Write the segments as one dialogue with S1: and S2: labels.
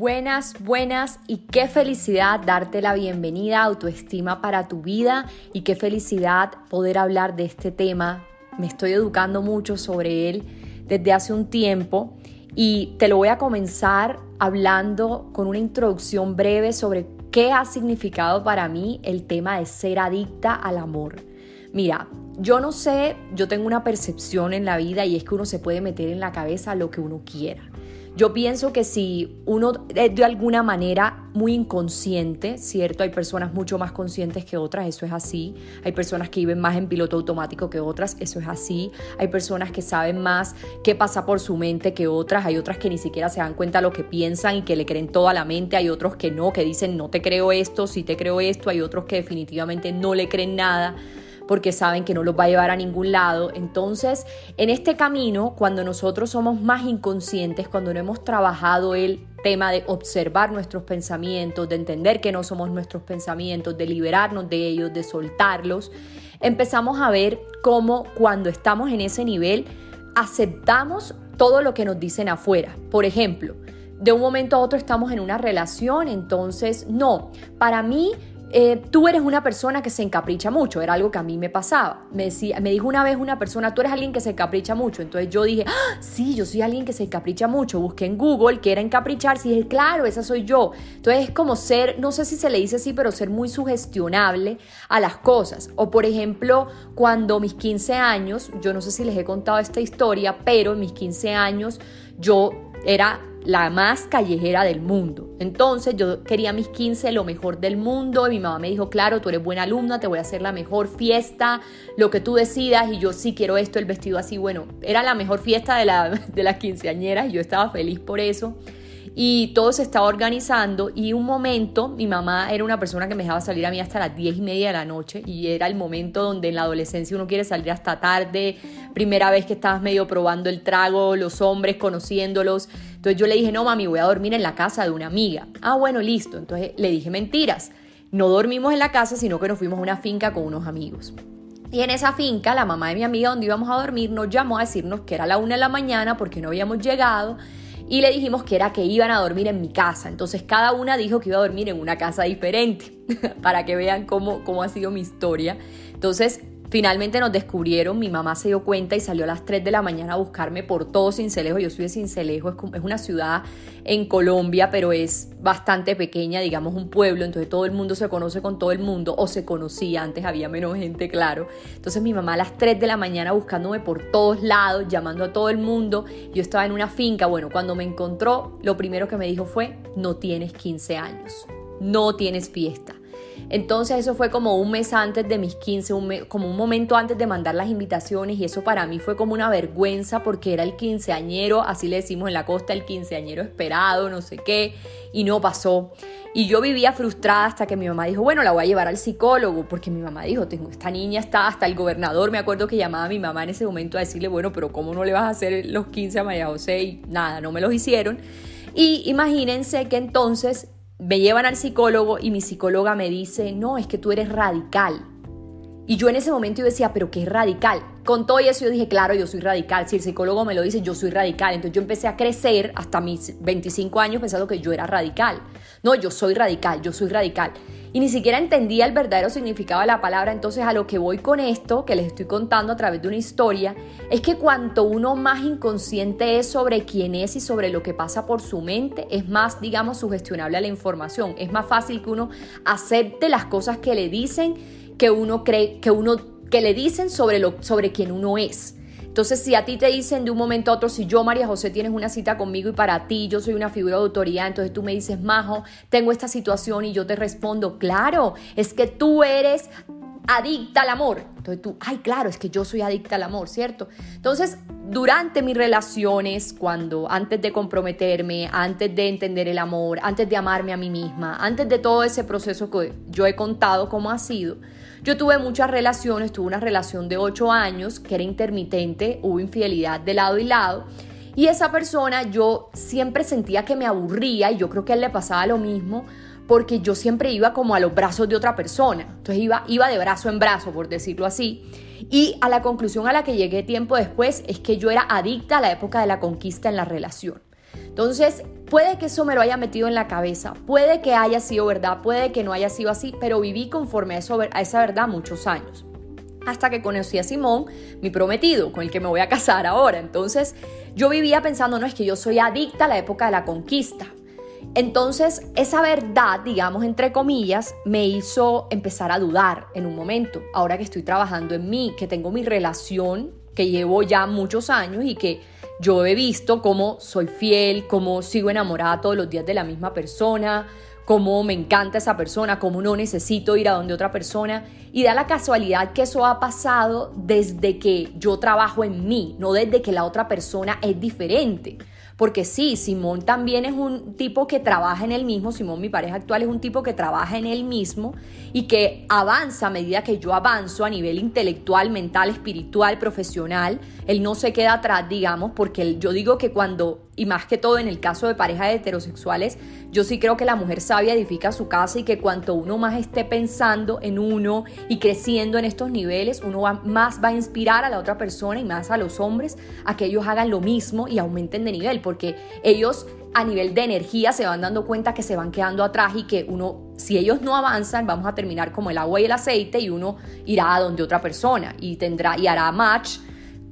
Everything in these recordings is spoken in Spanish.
S1: Buenas, buenas y qué felicidad darte la bienvenida a autoestima para tu vida y qué felicidad poder hablar de este tema. Me estoy educando mucho sobre él desde hace un tiempo y te lo voy a comenzar hablando con una introducción breve sobre qué ha significado para mí el tema de ser adicta al amor. Mira, yo no sé, yo tengo una percepción en la vida y es que uno se puede meter en la cabeza lo que uno quiera. Yo pienso que si uno es de alguna manera muy inconsciente, ¿cierto? Hay personas mucho más conscientes que otras, eso es así. Hay personas que viven más en piloto automático que otras, eso es así. Hay personas que saben más qué pasa por su mente que otras. Hay otras que ni siquiera se dan cuenta de lo que piensan y que le creen todo a la mente. Hay otros que no, que dicen no te creo esto, sí te creo esto. Hay otros que definitivamente no le creen nada porque saben que no los va a llevar a ningún lado. Entonces, en este camino, cuando nosotros somos más inconscientes, cuando no hemos trabajado el tema de observar nuestros pensamientos, de entender que no somos nuestros pensamientos, de liberarnos de ellos, de soltarlos, empezamos a ver cómo cuando estamos en ese nivel aceptamos todo lo que nos dicen afuera. Por ejemplo, de un momento a otro estamos en una relación, entonces no, para mí eh, tú eres una persona que se encapricha mucho, era algo que a mí me pasaba. Me, decía, me dijo una vez una persona, tú eres alguien que se encapricha mucho. Entonces yo dije, ah, sí, yo soy alguien que se encapricha mucho. Busqué en Google qué era encapricharse y dije, claro, esa soy yo. Entonces es como ser, no sé si se le dice así, pero ser muy sugestionable a las cosas. O por ejemplo, cuando mis 15 años, yo no sé si les he contado esta historia, pero en mis 15 años yo era la más callejera del mundo. Entonces yo quería mis 15 lo mejor del mundo y mi mamá me dijo, claro, tú eres buena alumna, te voy a hacer la mejor fiesta, lo que tú decidas y yo sí quiero esto, el vestido así, bueno, era la mejor fiesta de, la, de las quinceañeras y yo estaba feliz por eso y todo se estaba organizando y un momento mi mamá era una persona que me dejaba salir a mí hasta las 10 y media de la noche y era el momento donde en la adolescencia uno quiere salir hasta tarde, primera vez que estabas medio probando el trago, los hombres, conociéndolos. Entonces yo le dije, no mami, voy a dormir en la casa de una amiga. Ah, bueno, listo. Entonces le dije mentiras. No dormimos en la casa, sino que nos fuimos a una finca con unos amigos. Y en esa finca, la mamá de mi amiga donde íbamos a dormir nos llamó a decirnos que era la una de la mañana porque no habíamos llegado y le dijimos que era que iban a dormir en mi casa. Entonces cada una dijo que iba a dormir en una casa diferente para que vean cómo, cómo ha sido mi historia. Entonces Finalmente nos descubrieron, mi mamá se dio cuenta y salió a las 3 de la mañana a buscarme por todo Cincelejo. Yo soy de Cincelejo, es, una ciudad en Colombia, pero es bastante pequeña, digamos un pueblo, entonces todo el mundo se conoce con todo el mundo, o se conocía, antes había menos gente, claro. Entonces mi mamá a las 3 de la mañana buscándome por todos lados, llamando a todo el mundo. Yo estaba en una finca, bueno, cuando me encontró, lo primero que me dijo fue, no tienes 15 años, no tienes fiesta. Entonces eso fue como un mes antes de mis 15, como un momento antes de mandar las invitaciones y eso para mí fue como una vergüenza porque era el quinceañero, así le decimos en la costa, el quinceañero esperado, no sé qué, y no pasó. Y yo vivía frustrada hasta que mi mamá dijo, bueno, la voy a llevar al psicólogo, porque mi mamá dijo, tengo esta niña está hasta el gobernador, me acuerdo que llamaba a mi mamá en ese momento a decirle, bueno, pero ¿cómo no le vas a hacer los 15 a María José? Y nada, no me los hicieron. Y imagínense que entonces me llevan al psicólogo y mi psicóloga me dice, no, es que tú eres radical. Y yo en ese momento yo decía, pero ¿qué radical? Con todo eso yo dije, claro, yo soy radical. Si el psicólogo me lo dice, yo soy radical. Entonces yo empecé a crecer hasta mis 25 años pensando que yo era radical. No, yo soy radical, yo soy radical y ni siquiera entendía el verdadero significado de la palabra. Entonces a lo que voy con esto, que les estoy contando a través de una historia, es que cuanto uno más inconsciente es sobre quién es y sobre lo que pasa por su mente, es más, digamos, sugestionable a la información. Es más fácil que uno acepte las cosas que le dicen, que uno cree, que uno que le dicen sobre lo sobre quién uno es. Entonces, si a ti te dicen de un momento a otro, si yo, María José, tienes una cita conmigo y para ti yo soy una figura de autoridad, entonces tú me dices, Majo, tengo esta situación y yo te respondo, claro, es que tú eres adicta al amor. Entonces tú, ay, claro, es que yo soy adicta al amor, ¿cierto? Entonces, durante mis relaciones, cuando antes de comprometerme, antes de entender el amor, antes de amarme a mí misma, antes de todo ese proceso que yo he contado cómo ha sido, yo tuve muchas relaciones, tuve una relación de ocho años que era intermitente, hubo infidelidad de lado y lado. Y esa persona yo siempre sentía que me aburría y yo creo que a él le pasaba lo mismo porque yo siempre iba como a los brazos de otra persona. Entonces iba, iba de brazo en brazo, por decirlo así. Y a la conclusión a la que llegué tiempo después es que yo era adicta a la época de la conquista en la relación. Entonces, puede que eso me lo haya metido en la cabeza, puede que haya sido verdad, puede que no haya sido así, pero viví conforme a, eso, a esa verdad muchos años. Hasta que conocí a Simón, mi prometido, con el que me voy a casar ahora. Entonces, yo vivía pensando, no es que yo soy adicta a la época de la conquista. Entonces, esa verdad, digamos, entre comillas, me hizo empezar a dudar en un momento. Ahora que estoy trabajando en mí, que tengo mi relación, que llevo ya muchos años y que yo he visto cómo soy fiel, cómo sigo enamorada todos los días de la misma persona, cómo me encanta esa persona, cómo no necesito ir a donde otra persona. Y da la casualidad que eso ha pasado desde que yo trabajo en mí, no desde que la otra persona es diferente. Porque sí, Simón también es un tipo que trabaja en él mismo, Simón mi pareja actual es un tipo que trabaja en él mismo y que avanza a medida que yo avanzo a nivel intelectual, mental, espiritual, profesional. Él no se queda atrás, digamos, porque yo digo que cuando y más que todo en el caso de parejas heterosexuales, yo sí creo que la mujer sabia edifica su casa y que cuanto uno más esté pensando en uno y creciendo en estos niveles, uno más va a inspirar a la otra persona y más a los hombres a que ellos hagan lo mismo y aumenten de nivel, porque ellos a nivel de energía se van dando cuenta que se van quedando atrás y que uno, si ellos no avanzan, vamos a terminar como el agua y el aceite y uno irá a donde otra persona y tendrá y hará match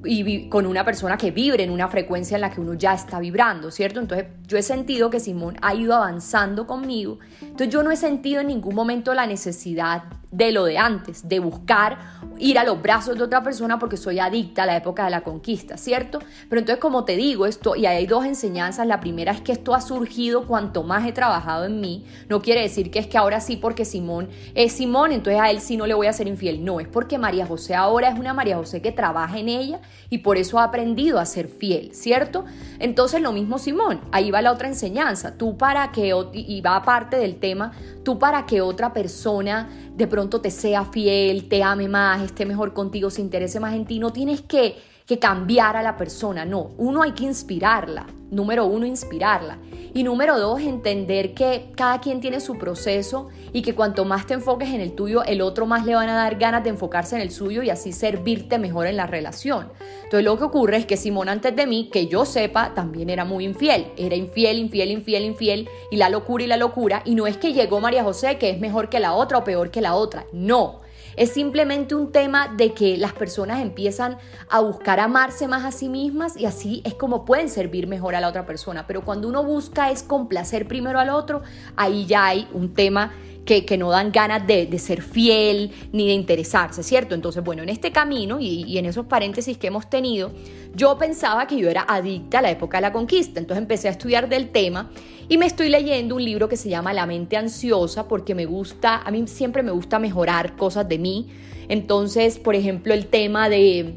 S1: y con una persona que vibre en una frecuencia en la que uno ya está vibrando, ¿cierto? Entonces yo he sentido que Simón ha ido avanzando conmigo, entonces yo no he sentido en ningún momento la necesidad de lo de antes, de buscar ir a los brazos de otra persona porque soy adicta a la época de la conquista, ¿cierto? Pero entonces como te digo esto, y hay dos enseñanzas, la primera es que esto ha surgido cuanto más he trabajado en mí, no quiere decir que es que ahora sí porque Simón es Simón, entonces a él sí no le voy a ser infiel, no, es porque María José ahora es una María José que trabaja en ella y por eso ha aprendido a ser fiel, ¿cierto? Entonces lo mismo Simón, ahí va la otra enseñanza, tú para que, y va aparte del tema, tú para que otra persona de pronto te sea fiel, te ame más, esté mejor contigo, se interese más en ti, no tienes que, que cambiar a la persona, no, uno hay que inspirarla, número uno, inspirarla. Y número dos, entender que cada quien tiene su proceso y que cuanto más te enfoques en el tuyo, el otro más le van a dar ganas de enfocarse en el suyo y así servirte mejor en la relación. Entonces lo que ocurre es que Simón antes de mí, que yo sepa, también era muy infiel. Era infiel, infiel, infiel, infiel y la locura y la locura. Y no es que llegó María José que es mejor que la otra o peor que la otra. No. Es simplemente un tema de que las personas empiezan a buscar amarse más a sí mismas y así es como pueden servir mejor a la otra persona. Pero cuando uno busca es complacer primero al otro, ahí ya hay un tema que, no dan ganas de, ser fiel ni de interesarse, ¿cierto? Entonces, bueno, en este camino y, y en esos paréntesis que hemos tenido, yo pensaba que yo era adicta a la época de la conquista, entonces empecé a estudiar del tema y me estoy leyendo un libro que se llama La mente ansiosa porque me gusta, a mí siempre me gusta mejorar cosas de mí. Entonces, por ejemplo, el tema de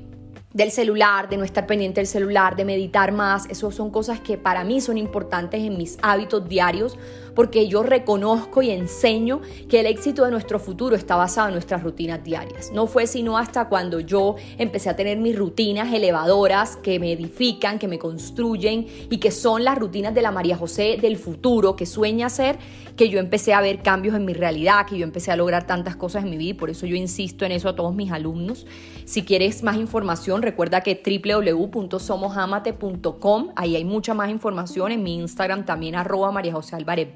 S1: del celular, de no estar pendiente del celular, de meditar más, eso son cosas que para mí son importantes en mis hábitos diarios porque yo reconozco y enseño que el éxito de nuestro futuro está basado en nuestras rutinas diarias. No fue sino hasta cuando yo empecé a tener mis rutinas elevadoras que me edifican, que me construyen y que son las rutinas de la María José del futuro que sueña ser, que yo empecé a ver cambios en mi realidad, que yo empecé a lograr tantas cosas en mi vida y por eso yo insisto en eso a todos mis alumnos. Si quieres más información, recuerda que www.somosamate.com, ahí hay mucha más información, en mi Instagram también arroba María José Álvarez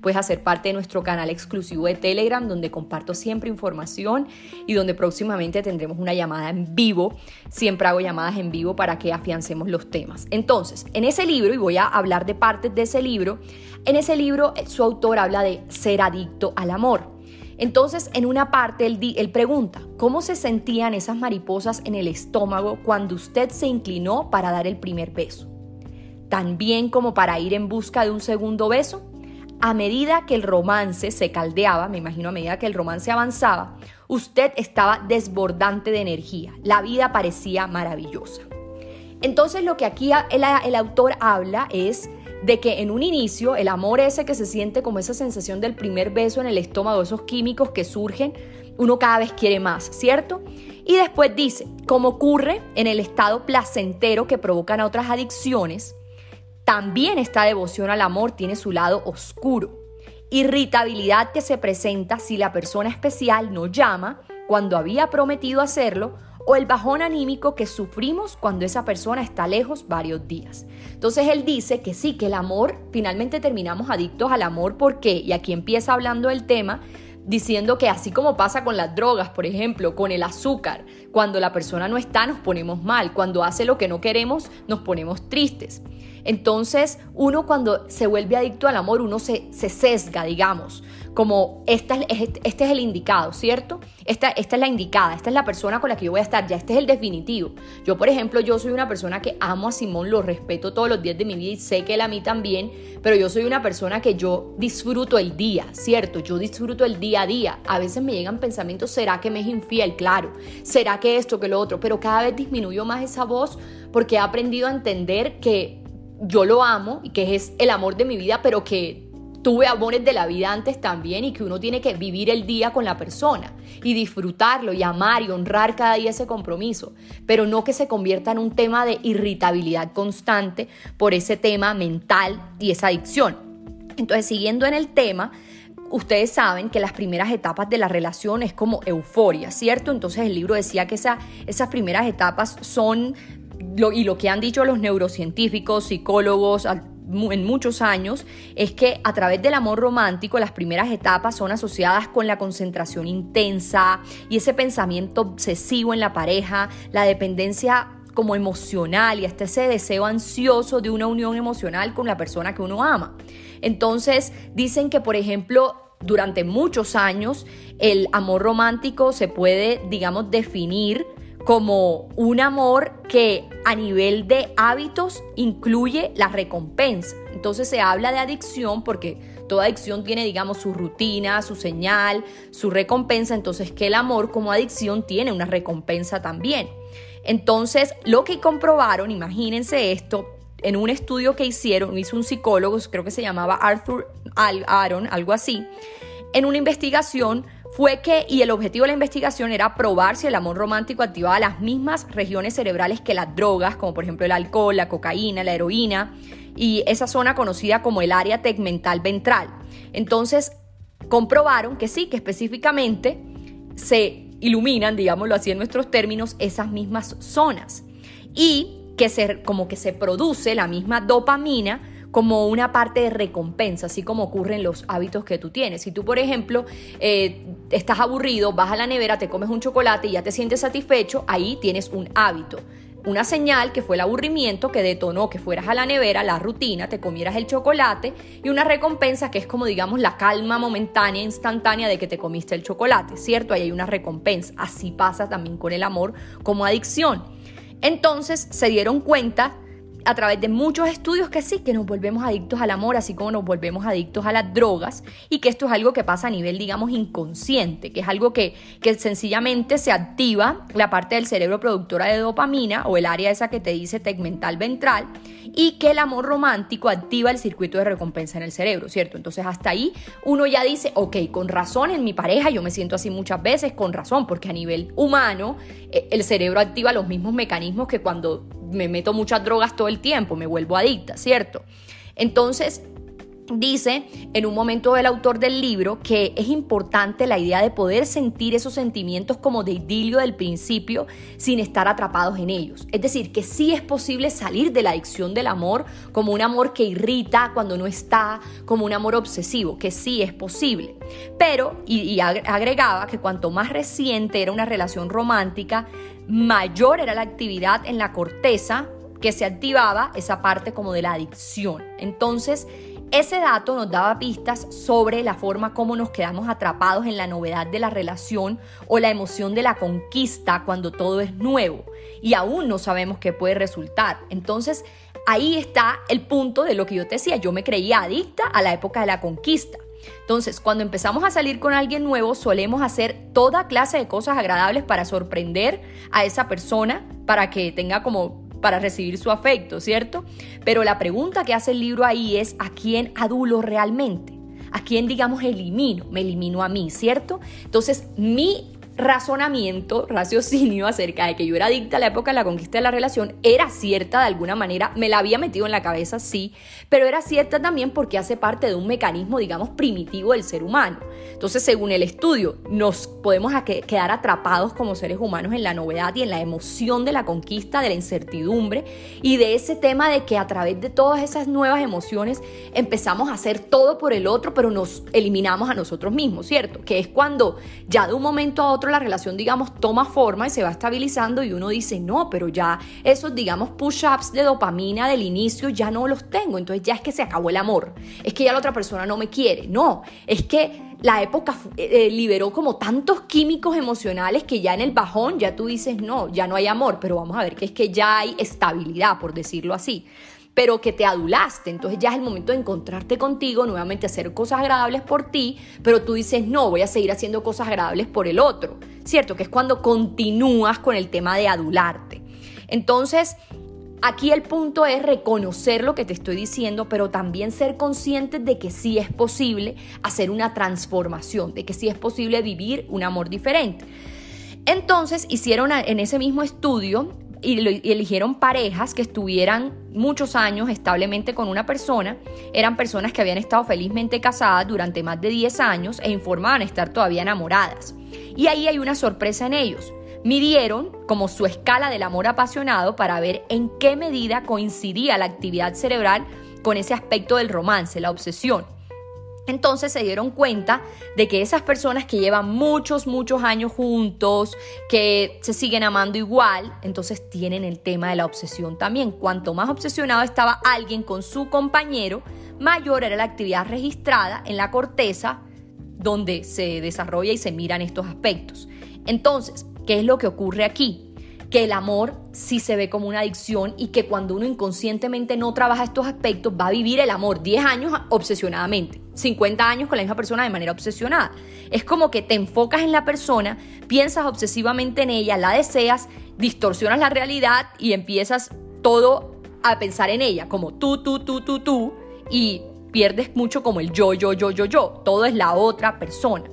S1: Puedes hacer parte de nuestro canal exclusivo de Telegram donde comparto siempre información y donde próximamente tendremos una llamada en vivo. Siempre hago llamadas en vivo para que afiancemos los temas. Entonces, en ese libro, y voy a hablar de partes de ese libro, en ese libro eh, su autor habla de ser adicto al amor. Entonces, en una parte, él, pregunta, ¿cómo se sentían esas mariposas en el estómago cuando usted se inclinó para dar el primer beso? ¿Tan bien como para ir en busca de un segundo beso? a medida que el romance se caldeaba, me imagino a medida que el romance avanzaba, usted estaba desbordante de energía, la vida parecía maravillosa. Entonces lo que aquí el autor habla es de que en un inicio el amor ese que se siente como esa sensación del primer beso en el estómago, esos químicos que surgen, uno cada vez quiere más, ¿cierto? Y después dice, como ocurre en el estado placentero que provocan otras adicciones, también esta devoción al amor tiene su lado oscuro. Irritabilidad que se presenta si la persona especial no llama cuando había prometido hacerlo o el bajón anímico que sufrimos cuando esa persona está lejos varios días. Entonces él dice que sí, que el amor, finalmente terminamos adictos al amor, ¿por qué? Y aquí empieza hablando del tema diciendo que así como pasa con las drogas, por ejemplo, con el azúcar, cuando la persona no está nos ponemos mal, cuando hace lo que no queremos nos ponemos tristes. Entonces, uno cuando se vuelve adicto al amor, uno se, se sesga, digamos, como esta, este es el indicado, ¿cierto? Esta, esta es la indicada, esta es la persona con la que yo voy a estar, ya este es el definitivo. Yo, por ejemplo, yo soy una persona que amo a Simón, lo respeto todos los días de mi vida y sé que él a mí también, pero yo soy una persona que yo disfruto el día, ¿cierto? Yo disfruto el día a día. A veces me llegan pensamientos, ¿será que me es infiel? Claro, ¿será que esto, que lo otro? Pero cada vez disminuyo más esa voz porque he aprendido a entender que yo lo amo y que es el amor de mi vida, pero que tuve amores de la vida antes también y que uno tiene que vivir el día con la persona y disfrutarlo y amar y honrar cada día ese compromiso, pero no que se convierta en un tema de irritabilidad constante por ese tema mental y esa adicción. Entonces, siguiendo en el tema, ustedes saben que las primeras etapas de la relación es como euforia, ¿cierto? Entonces el libro decía que esa, esas primeras etapas son y lo que han dicho los neurocientíficos, psicólogos en muchos años, es que a través del amor romántico las primeras etapas son asociadas con la concentración intensa y ese pensamiento obsesivo en la pareja, la dependencia como emocional y hasta ese deseo ansioso de una unión emocional con la persona que uno ama. Entonces dicen que, por ejemplo, durante muchos años el amor romántico se puede, digamos, definir como un amor que a nivel de hábitos incluye la recompensa. Entonces se habla de adicción porque toda adicción tiene, digamos, su rutina, su señal, su recompensa. Entonces que el amor como adicción tiene una recompensa también. Entonces lo que comprobaron, imagínense esto, en un estudio que hicieron, hizo un psicólogo, creo que se llamaba Arthur Aaron, algo así, en una investigación fue que, y el objetivo de la investigación era probar si el amor romántico activaba las mismas regiones cerebrales que las drogas, como por ejemplo el alcohol, la cocaína, la heroína, y esa zona conocida como el área tegmental ventral. Entonces, comprobaron que sí, que específicamente se iluminan, digámoslo así en nuestros términos, esas mismas zonas. Y que se, como que se produce la misma dopamina como una parte de recompensa, así como ocurre en los hábitos que tú tienes. Si tú, por ejemplo, eh, estás aburrido, vas a la nevera, te comes un chocolate y ya te sientes satisfecho, ahí tienes un hábito. Una señal que fue el aburrimiento que detonó que fueras a la nevera, la rutina, te comieras el chocolate y una recompensa que es como digamos la calma momentánea, instantánea de que te comiste el chocolate, ¿cierto? Ahí hay una recompensa. Así pasa también con el amor como adicción. Entonces se dieron cuenta a través de muchos estudios que sí, que nos volvemos adictos al amor, así como nos volvemos adictos a las drogas, y que esto es algo que pasa a nivel, digamos, inconsciente, que es algo que, que sencillamente se activa la parte del cerebro productora de dopamina o el área esa que te dice tegmental ventral, y que el amor romántico activa el circuito de recompensa en el cerebro, ¿cierto? Entonces hasta ahí uno ya dice, ok, con razón en mi pareja yo me siento así muchas veces, con razón, porque a nivel humano eh, el cerebro activa los mismos mecanismos que cuando me meto muchas drogas todo el tiempo, me vuelvo adicta, ¿cierto? Entonces, Dice en un momento el autor del libro que es importante la idea de poder sentir esos sentimientos como de idilio del principio sin estar atrapados en ellos. Es decir, que sí es posible salir de la adicción del amor como un amor que irrita cuando no está, como un amor obsesivo, que sí es posible. Pero, y, y agregaba que cuanto más reciente era una relación romántica, mayor era la actividad en la corteza que se activaba esa parte como de la adicción. Entonces, ese dato nos daba pistas sobre la forma como nos quedamos atrapados en la novedad de la relación o la emoción de la conquista cuando todo es nuevo y aún no sabemos qué puede resultar. Entonces, Ahí está el punto de lo que yo te decía, yo me creía adicta a la época de la conquista. Entonces, cuando empezamos a salir con alguien nuevo, solemos hacer toda clase de cosas agradables para sorprender a esa persona, para que tenga como para recibir su afecto, ¿cierto? Pero la pregunta que hace el libro ahí es, ¿a quién adulo realmente? ¿A quién, digamos, elimino? Me elimino a mí, ¿cierto? Entonces, mi razonamiento, raciocinio acerca de que yo era adicta a la época de la conquista de la relación era cierta de alguna manera, me la había metido en la cabeza, sí, pero era cierta también porque hace parte de un mecanismo, digamos, primitivo del ser humano. Entonces, según el estudio, nos podemos quedar atrapados como seres humanos en la novedad y en la emoción de la conquista, de la incertidumbre y de ese tema de que a través de todas esas nuevas emociones empezamos a hacer todo por el otro, pero nos eliminamos a nosotros mismos, ¿cierto? Que es cuando ya de un momento a otro la relación, digamos, toma forma y se va estabilizando y uno dice, no, pero ya esos, digamos, push-ups de dopamina del inicio ya no los tengo, entonces ya es que se acabó el amor, es que ya la otra persona no me quiere, no, es que la época eh, liberó como tantos químicos emocionales que ya en el bajón ya tú dices, no, ya no hay amor, pero vamos a ver que es que ya hay estabilidad, por decirlo así pero que te adulaste. Entonces ya es el momento de encontrarte contigo, nuevamente hacer cosas agradables por ti, pero tú dices, no, voy a seguir haciendo cosas agradables por el otro, ¿cierto? Que es cuando continúas con el tema de adularte. Entonces, Aquí el punto es reconocer lo que te estoy diciendo, pero también ser conscientes de que sí es posible hacer una transformación, de que sí es posible vivir un amor diferente. Entonces hicieron en ese mismo estudio y, eligieron parejas que estuvieran muchos años establemente con una persona. Eran personas que habían estado felizmente casadas durante más de 10 años e informaban estar todavía enamoradas. Y ahí hay una sorpresa en ellos. Midieron como su escala del amor apasionado para ver en qué medida coincidía la actividad cerebral con ese aspecto del romance, la obsesión. Entonces se dieron cuenta de que esas personas que llevan muchos, muchos años juntos, que se siguen amando igual, entonces tienen el tema de la obsesión también. Cuanto más obsesionado estaba alguien con su compañero, mayor era la actividad registrada en la corteza donde se desarrolla y se miran estos aspectos. Entonces, ¿qué es lo que ocurre aquí? Que el amor sí se ve como una adicción y que cuando uno inconscientemente no trabaja estos aspectos va a vivir el amor 10 años obsesionadamente, 50 años con la misma persona de manera obsesionada. Es como que te enfocas en la persona, piensas obsesivamente en ella, la deseas, distorsionas la realidad y empiezas todo a pensar en ella, como tú, tú, tú, tú, tú, y pierdes mucho como el yo, yo, yo, yo, yo. Todo es la otra persona.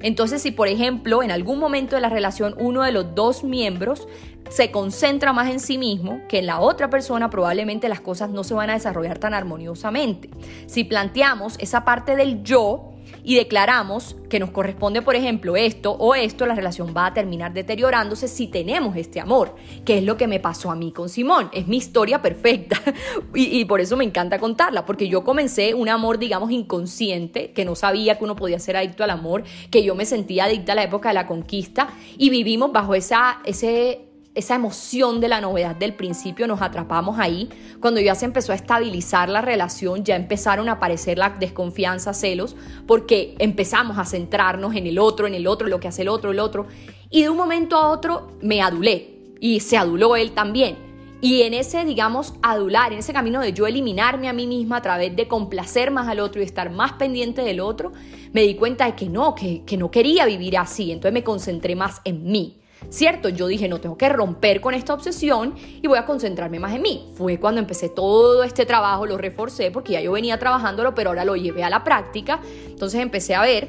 S1: Entonces, si por ejemplo en algún momento de la relación uno de los dos miembros se concentra más en sí mismo que en la otra persona, probablemente las cosas no se van a desarrollar tan armoniosamente. Si planteamos esa parte del yo, y declaramos que nos corresponde, por ejemplo, esto o esto, la relación va a terminar deteriorándose si tenemos este amor, que es lo que me pasó a mí con Simón. Es mi historia perfecta y, y, por eso me encanta contarla, porque yo comencé un amor, digamos, inconsciente, que no sabía que uno podía ser adicto al amor, que yo me sentía adicta a la época de la conquista y vivimos bajo esa, ese esa emoción de la novedad del principio, nos atrapamos ahí. Cuando ya se empezó a estabilizar la relación, ya empezaron a aparecer la desconfianza, celos, porque empezamos a centrarnos en el otro, en el otro, lo que hace el otro, el otro. Y de un momento a otro me adulé y se aduló él también. Y en ese, digamos, adular, en ese camino de yo eliminarme a mí misma a través de complacer más al otro y estar más pendiente del otro, me di cuenta de que no, que, que no quería vivir así. Entonces me concentré más en mí. ¿Cierto? Yo dije, no, tengo que romper con esta obsesión y voy a concentrarme más en mí. Fue cuando empecé todo este trabajo, lo reforcé porque ya yo venía trabajándolo, pero ahora lo llevé a la práctica. Entonces empecé a ver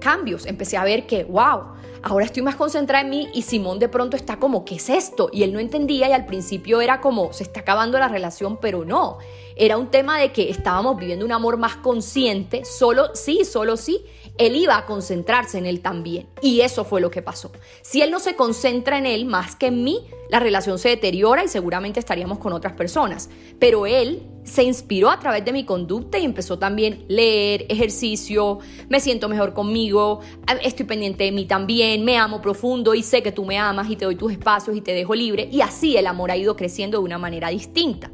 S1: cambios, empecé a ver que, wow, ahora estoy más concentrada en mí y Simón de pronto está como, ¿qué es esto? Y él no entendía y al principio era como, se está acabando la relación, pero no. Era un tema de que estábamos viviendo un amor más consciente, solo sí, solo sí, él iba a concentrarse en él también. Y eso fue lo que pasó. Si él no se concentra en él más que en mí, la relación se deteriora y seguramente estaríamos con otras personas. Pero él se inspiró a través de mi conducta y empezó también leer, ejercicio, me siento mejor conmigo, estoy pendiente de mí también, me amo profundo y sé que tú me amas y te doy tus espacios y te dejo libre. Y así el amor ha ido creciendo de una manera distinta.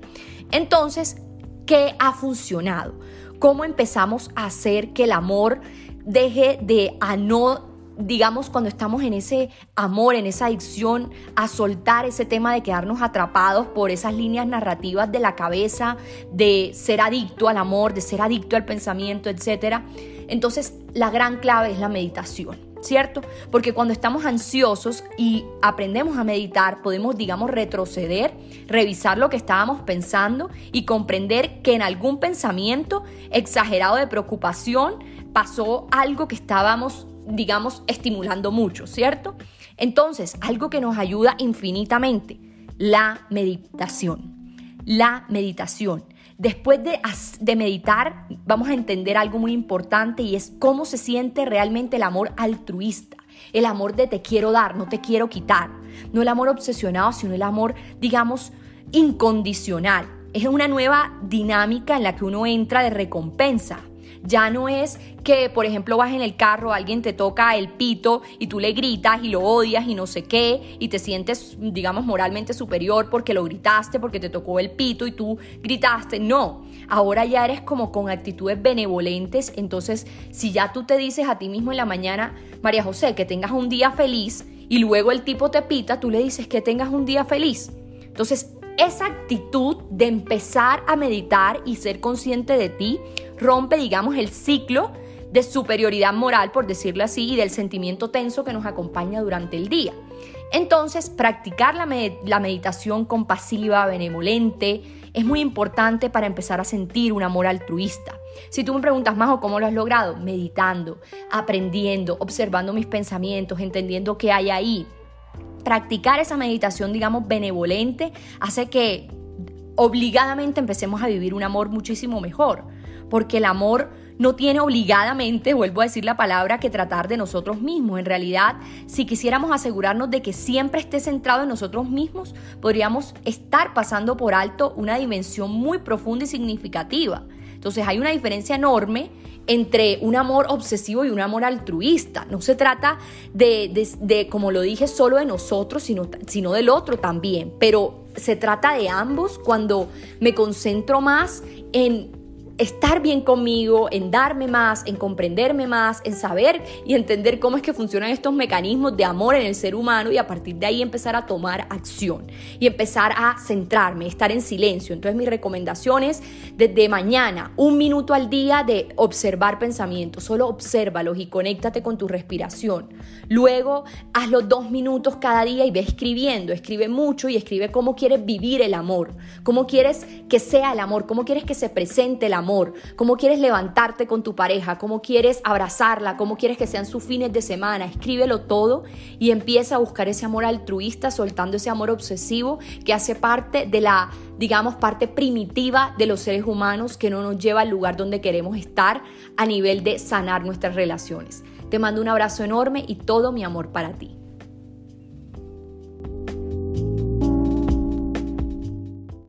S1: Entonces, ¿qué ha funcionado? ¿Cómo empezamos a hacer que el amor deje de a no digamos, cuando estamos en ese amor, en esa adicción, a soltar ese tema de quedarnos atrapados por esas líneas narrativas de la cabeza, de ser adicto al amor, de ser adicto al pensamiento, etc. Entonces, la gran clave es la meditación. ¿cierto? Porque cuando estamos ansiosos y aprendemos a meditar, podemos, digamos, retroceder, revisar lo que estábamos pensando y comprender que en algún pensamiento exagerado de preocupación pasó algo que estábamos digamos, estimulando mucho, ¿cierto? Entonces, algo que nos ayuda infinitamente, la meditación. La meditación. Después de, meditar, vamos a entender algo muy importante y es cómo se siente realmente el amor altruista. El amor de te quiero dar, no te quiero quitar. No el amor obsesionado, sino el amor, digamos, incondicional. Es una nueva dinámica en la que uno entra de recompensa. Ya no es que, por ejemplo, vas en el carro, alguien te toca el pito y tú le gritas y lo odias y no sé qué, y te sientes, digamos, moralmente superior porque lo gritaste, porque te tocó el pito y tú gritaste. No, ahora ya eres como con actitudes benevolentes. Entonces, si ya tú te dices a ti mismo en la mañana, María José, que tengas un día feliz, y luego el tipo te pita, tú le dices que tengas un día feliz. Entonces, esa actitud de empezar a meditar y ser consciente de ti rompe, digamos, el ciclo de superioridad moral, por decirlo así, y del sentimiento tenso que nos acompaña durante el día. Entonces, practicar la, meditación compasiva, benevolente, es muy importante para empezar a sentir un amor altruista. Si tú me preguntas, Majo, ¿cómo lo has logrado? Meditando, aprendiendo, observando mis pensamientos, entendiendo qué hay ahí. Practicar esa meditación, digamos, benevolente, hace que obligadamente empecemos a vivir un amor muchísimo mejor porque el amor no tiene obligadamente, vuelvo a decir la palabra, que tratar de nosotros mismos. En realidad, si quisiéramos asegurarnos de que siempre esté centrado en nosotros mismos, podríamos estar pasando por alto una dimensión muy profunda y significativa. Entonces hay una diferencia enorme entre un amor obsesivo y un amor altruista. No se trata de, como lo dije, solo de nosotros, sino, sino del otro también. Pero se trata de ambos cuando me concentro más en estar bien conmigo, en darme más, en comprenderme más, en saber y entender cómo es que funcionan estos mecanismos de amor en el ser humano y a partir de ahí empezar a tomar acción y empezar a centrarme, estar en silencio. Entonces mi recomendación es desde mañana, un minuto al día de observar pensamientos, solo obsérvalos y conéctate con tu respiración. Luego hazlo dos minutos cada día y ve escribiendo, escribe mucho y escribe cómo quieres vivir el amor, cómo quieres que sea el amor, cómo quieres que se presente el cómo quieres levantarte con tu pareja, cómo quieres abrazarla, cómo quieres que sean sus fines de semana. Escríbelo todo y empieza a buscar ese amor altruista, soltando ese amor obsesivo que hace parte de la, digamos, parte primitiva de los seres humanos que no nos lleva al lugar donde queremos estar a nivel de sanar nuestras relaciones. Te mando un abrazo enorme y todo mi amor para ti.